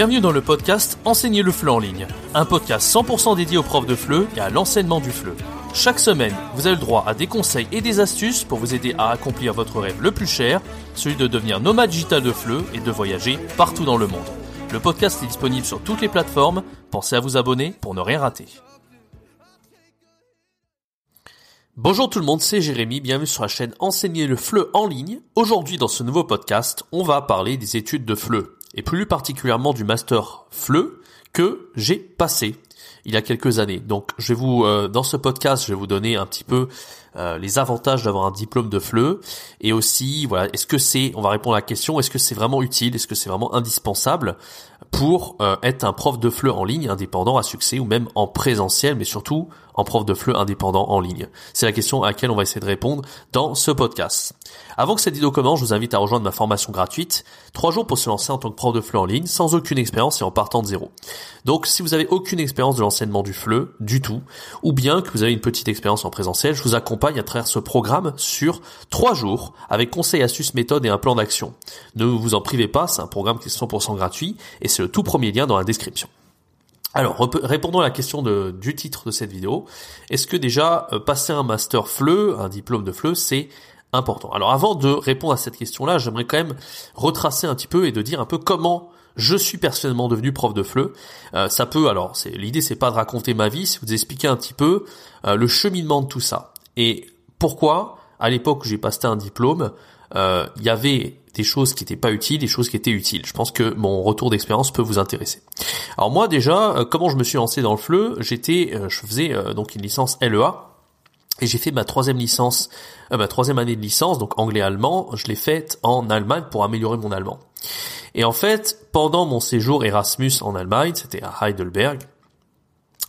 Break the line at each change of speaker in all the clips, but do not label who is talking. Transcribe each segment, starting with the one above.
Bienvenue dans le podcast Enseigner le FLE en ligne, un podcast 100% dédié aux profs de FLE et à l'enseignement du FLE. Chaque semaine, vous avez le droit à des conseils et des astuces pour vous aider à accomplir votre rêve le plus cher, celui de devenir nomade digital de FLE et de voyager partout dans le monde. Le podcast est disponible sur toutes les plateformes, pensez à vous abonner pour ne rien rater. Bonjour tout le monde, c'est Jérémy, bienvenue sur la chaîne Enseigner le FLE en ligne. Aujourd'hui dans ce nouveau podcast, on va parler des études de FLE, et plus particulièrement du master FLE que j'ai passé il y a quelques années. Donc je vais vous euh, dans ce podcast, je vais vous donner un petit peu euh, les avantages d'avoir un diplôme de FLE et aussi voilà, est-ce que c'est on va répondre à la question, est-ce que c'est vraiment utile, est-ce que c'est vraiment indispensable pour euh, être un prof de FLE en ligne indépendant à succès ou même en présentiel mais surtout en prof de FLE indépendant en ligne C'est la question à laquelle on va essayer de répondre dans ce podcast. Avant que cette vidéo commence, je vous invite à rejoindre ma formation gratuite, 3 jours pour se lancer en tant que prof de FLE en ligne, sans aucune expérience et en partant de zéro. Donc si vous avez aucune expérience de l'enseignement du FLE, du tout, ou bien que vous avez une petite expérience en présentiel, je vous accompagne à travers ce programme sur 3 jours, avec conseils, astuces, méthodes et un plan d'action. Ne vous en privez pas, c'est un programme qui est 100% gratuit, et c'est le tout premier lien dans la description. Alors, répondons à la question de, du titre de cette vidéo. Est-ce que déjà euh, passer un master FLE, un diplôme de FLE, c'est important? Alors, avant de répondre à cette question-là, j'aimerais quand même retracer un petit peu et de dire un peu comment je suis personnellement devenu prof de FLE. Euh, ça peut, alors, c'est l'idée, c'est pas de raconter ma vie, c'est vous expliquer un petit peu euh, le cheminement de tout ça et pourquoi, à l'époque où j'ai passé un diplôme, il y avait des choses qui n'étaient pas utiles, des choses qui étaient utiles. Je pense que mon retour d'expérience peut vous intéresser. Alors moi déjà, euh, comment je me suis lancé dans le FLE J'étais, euh, je faisais euh, donc une licence LEA et j'ai fait ma troisième licence, ma troisième année de licence, donc anglais-allemand. Je l'ai faite en Allemagne pour améliorer mon allemand. Et en fait, pendant mon séjour Erasmus en Allemagne, c'était à Heidelberg,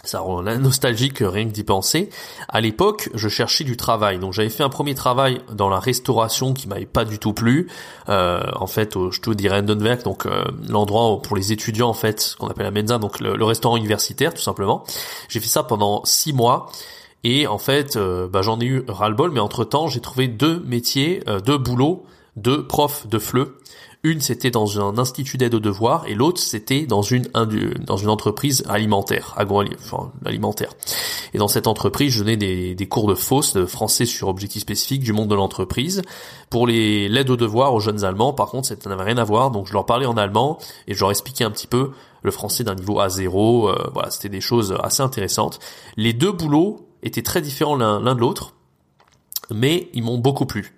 ça rend nostalgique rien que d'y penser. À l'époque, je cherchais du travail. Donc j'avais fait un premier travail dans la restauration qui m'avait pas du tout plu. Euh, en fait, au Studi Rendenwerk, donc euh, l'endroit pour les étudiants en fait, qu'on appelle la Mensa, donc le, restaurant universitaire tout simplement. J'ai fait ça pendant six mois. Et en fait, euh, bah, j'en ai eu ras-le-bol, mais entre-temps, j'ai trouvé deux métiers, deux boulots, deux profs de FLE une, c'était dans un institut d'aide aux devoirs et l'autre, c'était dans une dans une entreprise alimentaire, agroalimentaire. Et dans cette entreprise, je donnais des, des cours de fausse, de français sur objectifs spécifiques du monde de l'entreprise. Pour les l'aide aux devoirs aux jeunes Allemands, par contre, ça n'avait rien à voir. Donc je leur parlais en allemand et je leur expliquais un petit peu le français d'un niveau A0. Euh, voilà, c'était des choses assez intéressantes. Les deux boulots étaient très différents l'un de l'autre, mais ils m'ont beaucoup plu.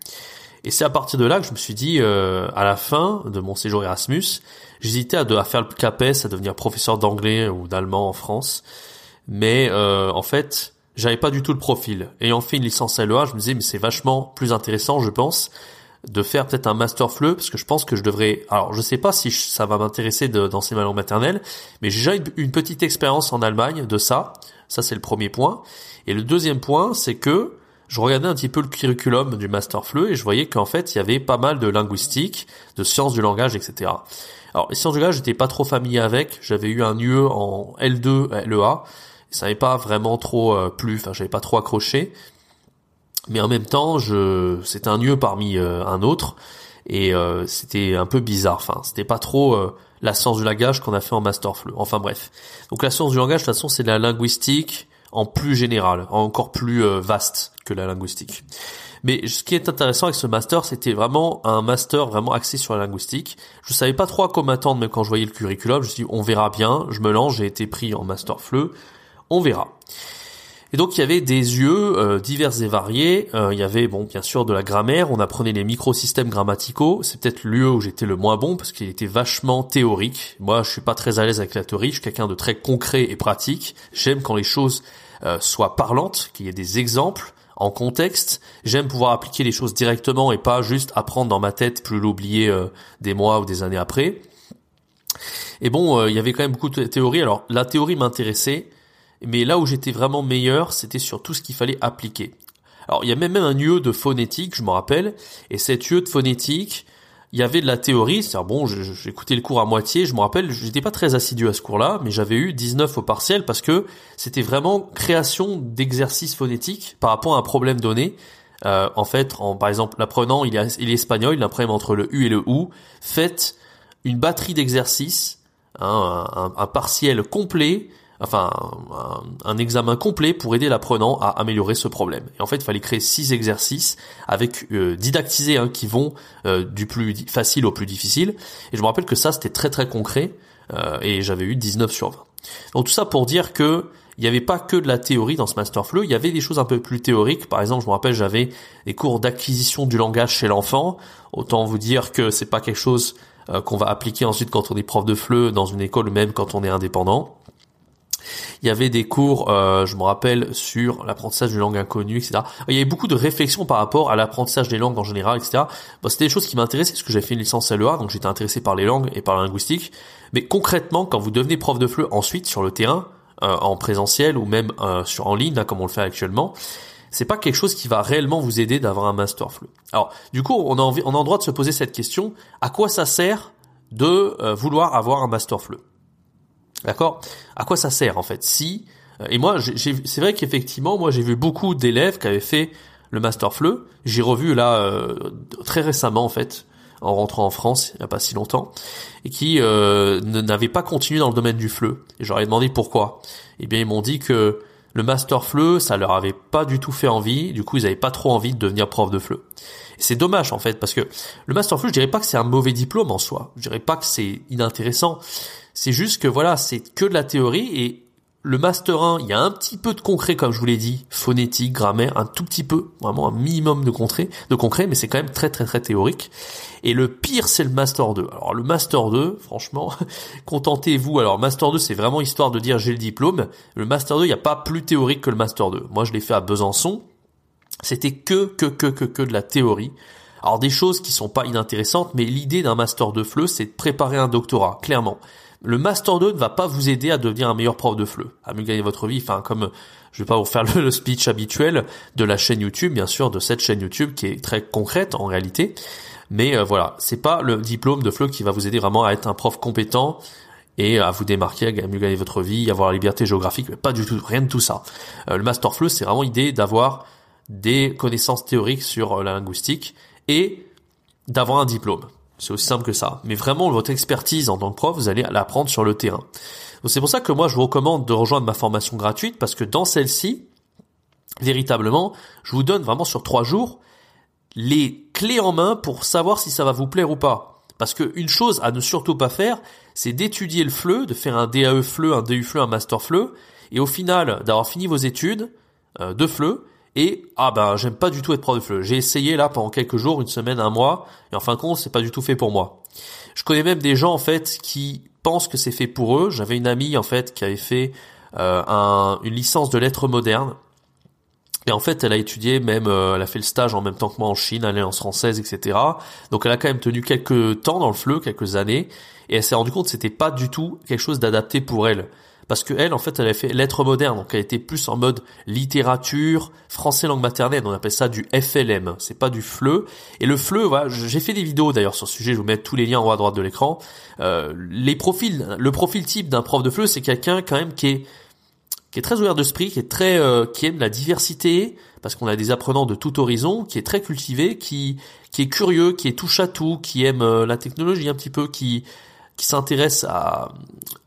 Et c'est à partir de là que je me suis dit, euh, à la fin de mon séjour Erasmus, j'hésitais à, faire le CAPES, à devenir professeur d'anglais ou d'allemand en France. Mais euh, en fait, j'avais pas du tout le profil. Ayant fait une licence LEA, je me disais, mais c'est vachement plus intéressant, je pense, de faire peut-être un master FLE, parce que je pense que je devrais... Alors, je sais pas si ça va m'intéresser d'enseigner ma langue maternelle, mais j'ai déjà une petite expérience en Allemagne de ça. Ça, c'est le premier point. Et le deuxième point, c'est que je regardais un petit peu le curriculum du Master FLE et je voyais qu'en fait, il y avait pas mal de linguistique, de sciences du langage, etc. Alors, les sciences du langage, j'étais pas trop familier avec. J'avais eu un UE en L2, LEA. Ça n'avait pas vraiment trop euh, plu. Enfin, j'avais pas trop accroché. Mais en même temps, je, c'était un UE parmi euh, un autre. Et euh, c'était un peu bizarre. Enfin, c'était pas trop la science du langage qu'on a fait en Master FLE. Enfin bref. Donc la science du langage, de toute façon, c'est de la linguistique en plus général, encore plus vaste que la linguistique. Mais ce qui est intéressant avec ce master, c'était vraiment un master vraiment axé sur la linguistique. Je savais pas trop à quoi m'attendre, mais quand je voyais le curriculum, je me suis dit, on verra bien, je me lance, j'ai été pris en master FLE, on verra. Et donc il y avait des yeux euh, divers et variés. Euh, il y avait bon bien sûr de la grammaire. On apprenait les microsystèmes grammaticaux. C'est peut-être lieu où j'étais le moins bon parce qu'il était vachement théorique. Moi je suis pas très à l'aise avec la théorie. Je suis quelqu'un de très concret et pratique. J'aime quand les choses euh, soient parlantes, qu'il y ait des exemples en contexte. J'aime pouvoir appliquer les choses directement et pas juste apprendre dans ma tête plus l'oublier euh, des mois ou des années après. Et bon, euh, il y avait quand même beaucoup de théorie. Alors la théorie m'intéressait, mais là où j'étais vraiment meilleur, c'était sur tout ce qu'il fallait appliquer. Alors il y a même un UE de phonétique, je me rappelle, et cet UE de phonétique, il y avait de la théorie, c'est-à-dire bon, écouté le cours à moitié, je me rappelle, j'étais pas très assidu à ce cours-là, mais j'avais eu 19 au partiel parce que c'était vraiment création d'exercices phonétiques par rapport à un problème donné. Euh, en fait, par exemple, l'apprenant, il est, il est espagnol, il a un problème entre le U et le OU. Faites une batterie d'exercices hein, un, partiel complet, enfin un, examen complet pour aider l'apprenant à améliorer ce problème. Et en fait, il fallait créer six exercices avec euh, didactisés hein, qui vont euh, du plus facile au plus difficile. Et je me rappelle que ça, c'était très très concret euh, et j'avais eu 19 sur 20. Donc tout ça pour dire que il n'y avait pas que de la théorie dans ce master flow, il y avait des choses un peu plus théoriques. Par exemple, je me rappelle, j'avais des cours d'acquisition du langage chez l'enfant. Autant vous dire que c'est pas quelque chose euh, qu'on va appliquer ensuite quand on est prof de FLE dans une école, même quand on est indépendant. Il y avait des cours, euh, je me rappelle, sur l'apprentissage d'une langue inconnue, etc. Il y avait beaucoup de réflexions par rapport à l'apprentissage des langues en général, etc. Bon, c'était des choses qui m'intéressaient parce que j'avais fait une licence LEA, donc j'étais intéressé par les langues et par la linguistique. Mais concrètement, quand vous devenez prof de FLE ensuite sur le terrain, euh, en présentiel ou même euh, en ligne, comme on le fait actuellement, c'est pas quelque chose qui va réellement vous aider d'avoir un master FLE. Alors, du coup, on a envie, on a le droit de se poser cette question à quoi ça sert de vouloir avoir un master FLE D'accord? À quoi ça sert en fait? Si euh, et moi, c'est vrai qu'effectivement, moi j'ai vu beaucoup d'élèves qui avaient fait le master FLE. J'ai revu là euh, très récemment en fait, en rentrant en France il n'y a pas si longtemps, et qui euh, n'avaient pas continué dans le domaine du FLE. Et j'aurais demandé pourquoi. Eh bien, ils m'ont dit que le master FLE, ça leur avait pas du tout fait envie. Du coup, ils avaient pas trop envie de devenir prof de FLE. C'est dommage en fait parce que le master FLE, je dirais pas que c'est un mauvais diplôme en soi. Je dirais pas que c'est inintéressant. C'est juste que voilà, c'est que de la théorie et le master 1, il y a un petit peu de concret, comme je vous l'ai dit, phonétique, grammaire, un tout petit peu, vraiment un minimum de concret, de mais c'est quand même très très très théorique. Et le pire, c'est le master 2. Alors le master 2, franchement, contentez-vous. Alors master 2, c'est vraiment histoire de dire j'ai le diplôme. Le master 2, il n'y a pas plus théorique que le master 2. Moi, je l'ai fait à Besançon. C'était que que que que que de la théorie. Alors des choses qui sont pas inintéressantes, mais l'idée d'un master 2 FLE, c'est de préparer un doctorat, clairement le Master 2 ne va pas vous aider à devenir un meilleur prof de FLE, à mieux gagner votre vie. Enfin, comme je vais pas vous faire le, speech habituel de la chaîne YouTube, bien sûr, de cette chaîne YouTube qui est très concrète en réalité. Mais euh, voilà, c'est pas le diplôme de FLE qui va vous aider vraiment à être un prof compétent et à vous démarquer, à mieux gagner votre vie, avoir la liberté géographique, mais pas du tout, rien de tout ça. Euh, le Master FLE, c'est vraiment l'idée d'avoir des connaissances théoriques sur euh, la linguistique et d'avoir un diplôme. C'est aussi simple que ça. Mais vraiment, votre expertise en tant que prof, vous allez l'apprendre sur le terrain. C'est pour ça que moi, je vous recommande de rejoindre ma formation gratuite parce que dans celle-ci, véritablement, je vous donne vraiment sur trois jours les clés en main pour savoir si ça va vous plaire ou pas. Parce que une chose à ne surtout pas faire, c'est d'étudier le FLE, de faire un DAE FLE, un DU FLE, un Master FLE, et au final d'avoir fini vos études euh, de FLE, et ah ben j'aime pas du tout être prof de FLE. J'ai essayé là pendant quelques jours, une semaine, un mois, et en fin de compte c'est pas du tout fait pour moi. Je connais même des gens en fait qui pensent que c'est fait pour eux. J'avais une amie en fait qui avait fait euh, un, une licence de lettres modernes. Et en fait, elle a étudié même, euh, elle a fait le stage en même temps que moi en Chine, alliance française, etc. Donc elle a quand même tenu quelques temps dans le FLE, quelques années, et elle s'est rendu compte que c'était pas du tout quelque chose d'adapté pour elle parce que elle, en fait, elle a fait lettres modernes, donc elle était plus en mode littérature, français langue maternelle, on appelle ça du FLM, c'est pas du FLE. Et le FLE, voilà, j'ai fait des vidéos d'ailleurs sur ce sujet, je vous mets tous les liens en haut à droite de l'écran. Euh, les profils, le profil type d'un prof de FLE, c'est quelqu'un quand même qui est qui est très ouvert d'esprit, qui est très euh, qui aime la diversité, parce qu'on a des apprenants de tout horizon, qui est très cultivé, qui qui est curieux, qui est touche à tout, qui aime euh, la technologie un petit peu, qui qui s'intéresse à,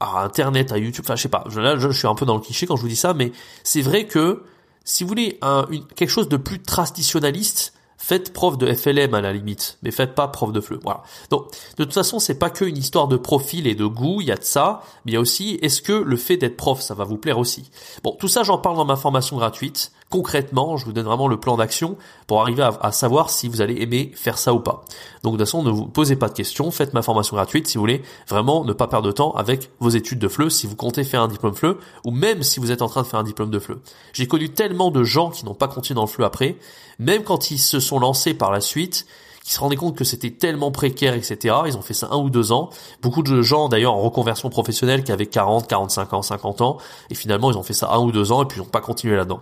à Internet, à YouTube, enfin je sais pas, là je, suis un peu dans le cliché quand je vous dis ça, mais c'est vrai que si vous voulez un, une, quelque chose de plus traditionnaliste, faites prof de FLM à la limite, mais faites pas prof de FLE. Voilà. Donc de toute façon, c'est pas que une histoire de profil et de goût, il y a de ça, mais il y a aussi est-ce que le fait d'être prof, ça va vous plaire aussi? Bon, tout ça j'en parle dans ma formation gratuite concrètement, je vous donne vraiment le plan d'action pour arriver à, savoir si vous allez aimer faire ça ou pas. Donc de toute façon, ne vous posez pas de questions, faites ma formation gratuite si vous voulez vraiment ne pas perdre de temps avec vos études de FLE, si vous comptez faire un diplôme FLE, ou même si vous êtes en train de faire un diplôme de FLE. J'ai connu tellement de gens qui n'ont pas continué dans le FLE après, même quand ils se sont lancés par la suite, qui se rendaient compte que c'était tellement précaire, etc. Ils ont fait ça un ou deux ans. Beaucoup de gens, d'ailleurs, en reconversion professionnelle, qui avaient 40, 45 ans, 50 ans, et finalement, ils ont fait ça un ou deux ans, et puis ils n'ont pas continué là-dedans.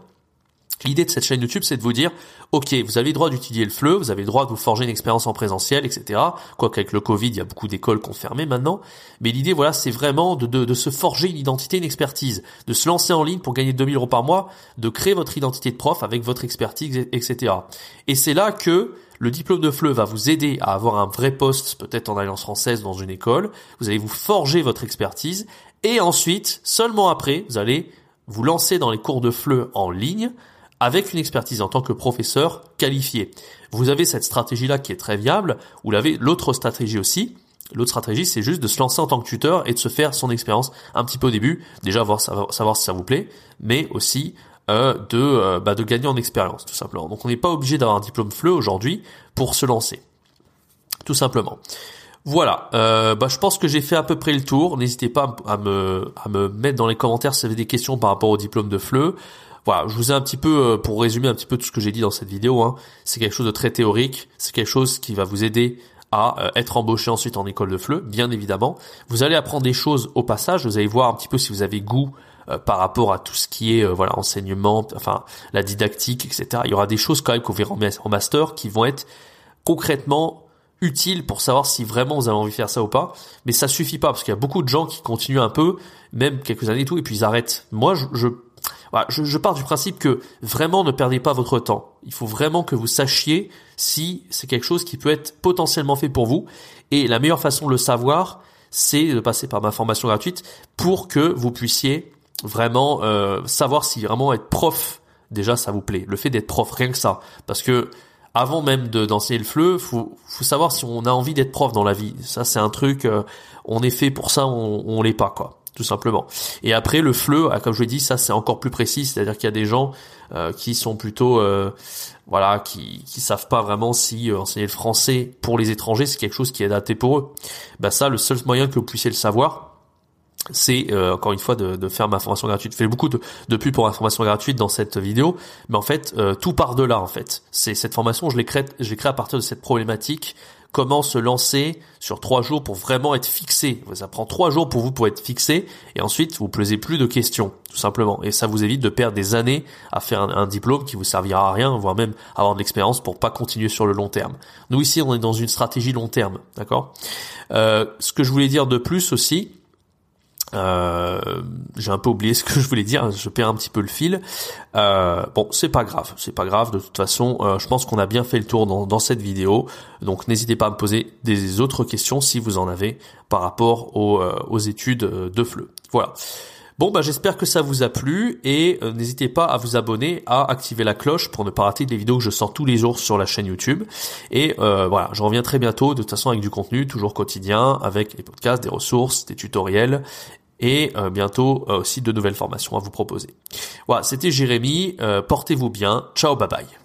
L'idée de cette chaîne YouTube, c'est de vous dire, ok, vous avez le droit d'utiliser le FLE, vous avez le droit de vous forger une expérience en présentiel, etc. Quoique avec le Covid, il y a beaucoup d'écoles qui ont fermé maintenant. Mais l'idée, voilà, c'est vraiment de, de, se forger une identité, une expertise, de se lancer en ligne pour gagner 2000 euros par mois, de créer votre identité de prof avec votre expertise, etc. Et c'est là que le diplôme de FLE va vous aider à avoir un vrai poste, peut-être en alliance française dans une école. Vous allez vous forger votre expertise et ensuite, seulement après, vous allez vous lancer dans les cours de FLE en ligne avec une expertise en tant que professeur qualifié. Vous avez cette stratégie-là qui est très viable. Vous l'avez l'autre stratégie aussi. L'autre stratégie, c'est juste de se lancer en tant que tuteur et de se faire son expérience un petit peu au début, déjà voir savoir, si ça vous plaît, mais aussi euh, de euh, bah, de gagner en expérience tout simplement. Donc on n'est pas obligé d'avoir un diplôme FLE aujourd'hui pour se lancer, tout simplement. Voilà, euh, bah, je pense que j'ai fait à peu près le tour. N'hésitez pas à me, à me mettre dans les commentaires si vous avez des questions par rapport au diplôme de FLE. Voilà, je vous ai un petit peu, euh, pour résumer un petit peu tout ce que j'ai dit dans cette vidéo, hein, c'est quelque chose de très théorique, c'est quelque chose qui va vous aider à euh, être embauché ensuite en école de FLE, bien évidemment. Vous allez apprendre des choses au passage, vous allez voir un petit peu si vous avez goût euh, par rapport à tout ce qui est voilà enseignement, enfin la didactique, etc. Il y aura des choses quand même qu'on verra en master qui vont être concrètement utiles pour savoir si vraiment vous avez envie de faire ça ou pas. Mais ça suffit pas parce qu'il y a beaucoup de gens qui continuent un peu, même quelques années et tout, et puis ils arrêtent. Moi, je, je je, pars du principe que vraiment ne perdez pas votre temps. Il faut vraiment que vous sachiez si c'est quelque chose qui peut être potentiellement fait pour vous. Et la meilleure façon de le savoir, c'est de passer par ma formation gratuite pour que vous puissiez vraiment euh, savoir si vraiment être prof, déjà ça vous plaît. Le fait d'être prof, rien que ça. Parce que avant même de d'enseigner le fleu, faut faut savoir si on a envie d'être prof dans la vie. Ça c'est un truc, euh, on est fait pour ça, on, on l'est pas quoi tout simplement. Et après le FLE, ah, comme je l'ai dit, ça c'est encore plus précis, c'est-à-dire qu'il y a des gens euh, qui sont plutôt, euh, voilà, qui qui savent pas vraiment si euh, enseigner le français pour les étrangers c'est quelque chose qui est adapté pour eux. Bah ça, le seul moyen que vous puissiez le savoir, c'est encore une fois de, de, faire ma formation gratuite. Je fais beaucoup de, de pubs pour ma formation gratuite dans cette vidéo, mais en fait tout part de là en fait. C'est cette formation, je l'ai créée, créée à partir de cette problématique comment se lancer sur trois jours pour vraiment être fixé? Ça prend trois jours pour vous pour être fixé et ensuite vous posez plus de questions tout simplement et ça vous évite de perdre des années à faire un, diplôme qui vous servira à rien voire même avoir de l'expérience pour pas continuer sur le long terme. Nous ici on est dans une stratégie long terme, d'accord? Euh, ce que je voulais dire de plus aussi, euh, j'ai un peu oublié ce que je voulais dire, je perds un petit peu le fil. Euh, bon, c'est pas grave, c'est pas grave. De toute façon, euh, je pense qu'on a bien fait le tour dans, cette vidéo. Donc, n'hésitez pas à me poser des autres questions si vous en avez par rapport aux, euh, études de FLE. Voilà. Bon, bah, j'espère que ça vous a plu et n'hésitez pas à vous abonner, à activer la cloche pour ne pas rater des vidéos que je sors tous les jours sur la chaîne YouTube. Et voilà, je reviens très bientôt, de toute façon avec du contenu toujours quotidien, avec les podcasts, des ressources, des tutoriels et euh, bientôt euh, aussi de nouvelles formations à vous proposer. Voilà, c'était Jérémy, euh, portez-vous bien, ciao, bye bye.